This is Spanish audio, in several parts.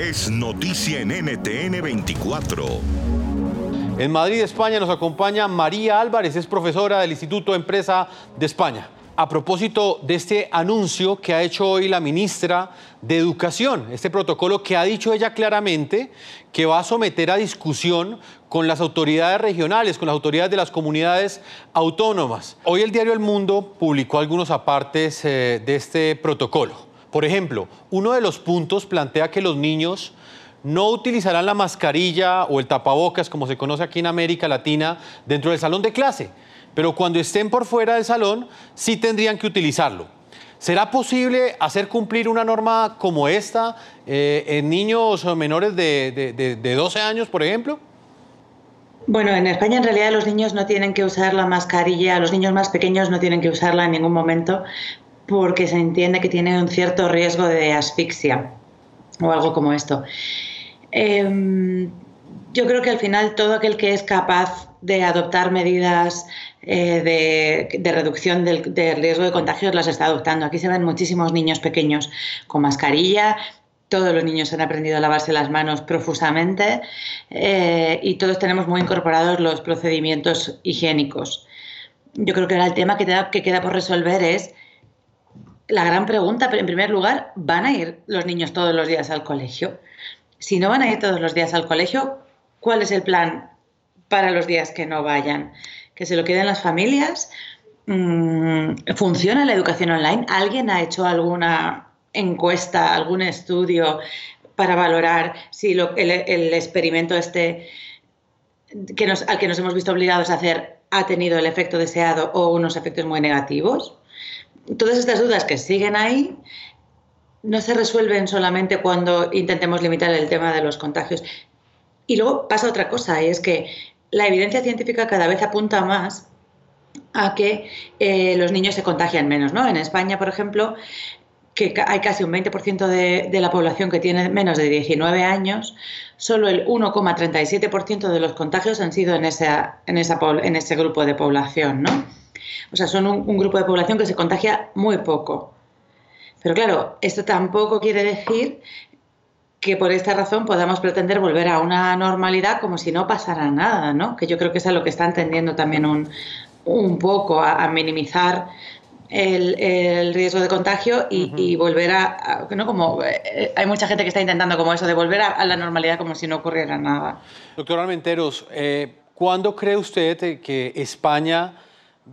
es noticia en NTN 24. En Madrid, España, nos acompaña María Álvarez, es profesora del Instituto Empresa de España. A propósito de este anuncio que ha hecho hoy la ministra de Educación, este protocolo que ha dicho ella claramente que va a someter a discusión con las autoridades regionales, con las autoridades de las comunidades autónomas. Hoy el diario El Mundo publicó algunos apartes eh, de este protocolo. Por ejemplo, uno de los puntos plantea que los niños no utilizarán la mascarilla o el tapabocas, como se conoce aquí en América Latina, dentro del salón de clase, pero cuando estén por fuera del salón sí tendrían que utilizarlo. ¿Será posible hacer cumplir una norma como esta eh, en niños menores de, de 12 años, por ejemplo? Bueno, en España en realidad los niños no tienen que usar la mascarilla, los niños más pequeños no tienen que usarla en ningún momento porque se entiende que tiene un cierto riesgo de asfixia o algo como esto. Em, yo creo que al final todo aquel que es capaz de adoptar medidas eh, de, reducción del, riesgo de contagios las está adoptando. Aquí se ven muchísimos niños pequeños con mascarilla. Todos los niños han aprendido a lavarse las manos profusamente eh, y todos tenemos muy incorporados los procedimientos higiénicos. Yo creo que ahora el tema que, que queda por resolver es la gran pregunta, en primer lugar, ¿van a ir los niños todos los días al colegio? Si no van a ir todos los días al colegio, ¿cuál es el plan para los días que no vayan? ¿Que se lo queden las familias? Mm, ¿Funciona la educación online? ¿Alguien ha hecho alguna encuesta, algún estudio para valorar si el, experimento este al que nos hemos visto obligados a hacer ha tenido el efecto deseado o unos efectos muy negativos? Todas estas dudas que siguen ahí no se resuelven solamente cuando intentemos limitar el tema de los contagios. Y luego pasa otra cosa, y es que la evidencia científica cada vez apunta más a que eh, los niños se contagian menos. ¿no? En España, por ejemplo, que hay casi un 20% de, de, la población que tiene menos de 19 años, solo el 1,37% de los contagios han sido en, en ese grupo de población. ¿no? O sea, son un grupo de población que se contagia muy poco. Pero claro, esto tampoco quiere decir que por esta razón podamos pretender volver a una normalidad como si no pasara nada, ¿no? Que yo creo que es a lo que está entendiendo también un, un poco, a, minimizar el, riesgo de contagio y, volver a, ¿no? Como eh, hay mucha gente que está intentando como eso, de volver a, la normalidad como si no ocurriera nada. Doctor Almenteros, eh, ¿cuándo cree usted que España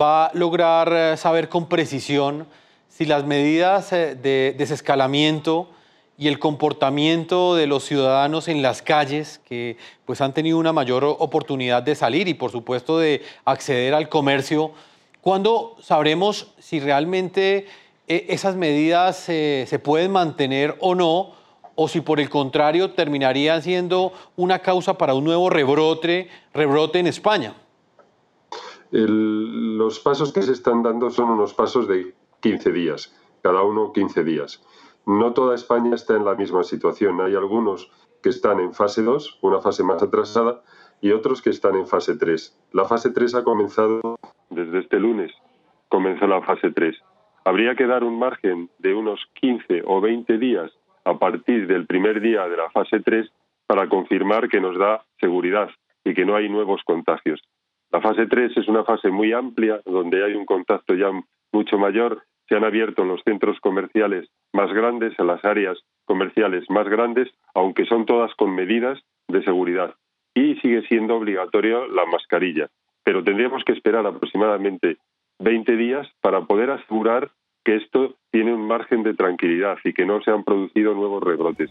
va a lograr eh, saber con precisión si las medidas eh, de desescalamiento y el comportamiento de los ciudadanos en las calles, que pues han tenido una mayor oportunidad de salir y por supuesto de acceder al comercio, ¿cuándo sabremos si realmente eh, esas medidas se pueden mantener o no? o si por el contrario terminarían siendo una causa para un nuevo rebrote, rebrote en España. Los pasos que se están dando son unos pasos de 15 días, cada uno 15 días. No toda España está en la misma situación. Hay algunos que están en fase 2, una fase más atrasada, y otros que están en fase 3. La fase 3 ha comenzado desde este lunes, comenzó la fase 3. Habría que dar un margen de unos 15 o 20 días a partir del primer día de la fase 3 para confirmar que nos da seguridad y que no hay nuevos contagios. La fase 3 es una fase muy amplia donde hay un contacto ya mucho mayor se han abierto los centros comerciales más grandes, en las áreas comerciales más grandes, aunque son todas con medidas de seguridad. Y sigue siendo obligatorio la mascarilla. Pero tendríamos que esperar aproximadamente 20 días para poder asegurar que esto tiene un margen de tranquilidad y que no se han producido nuevos rebrotes.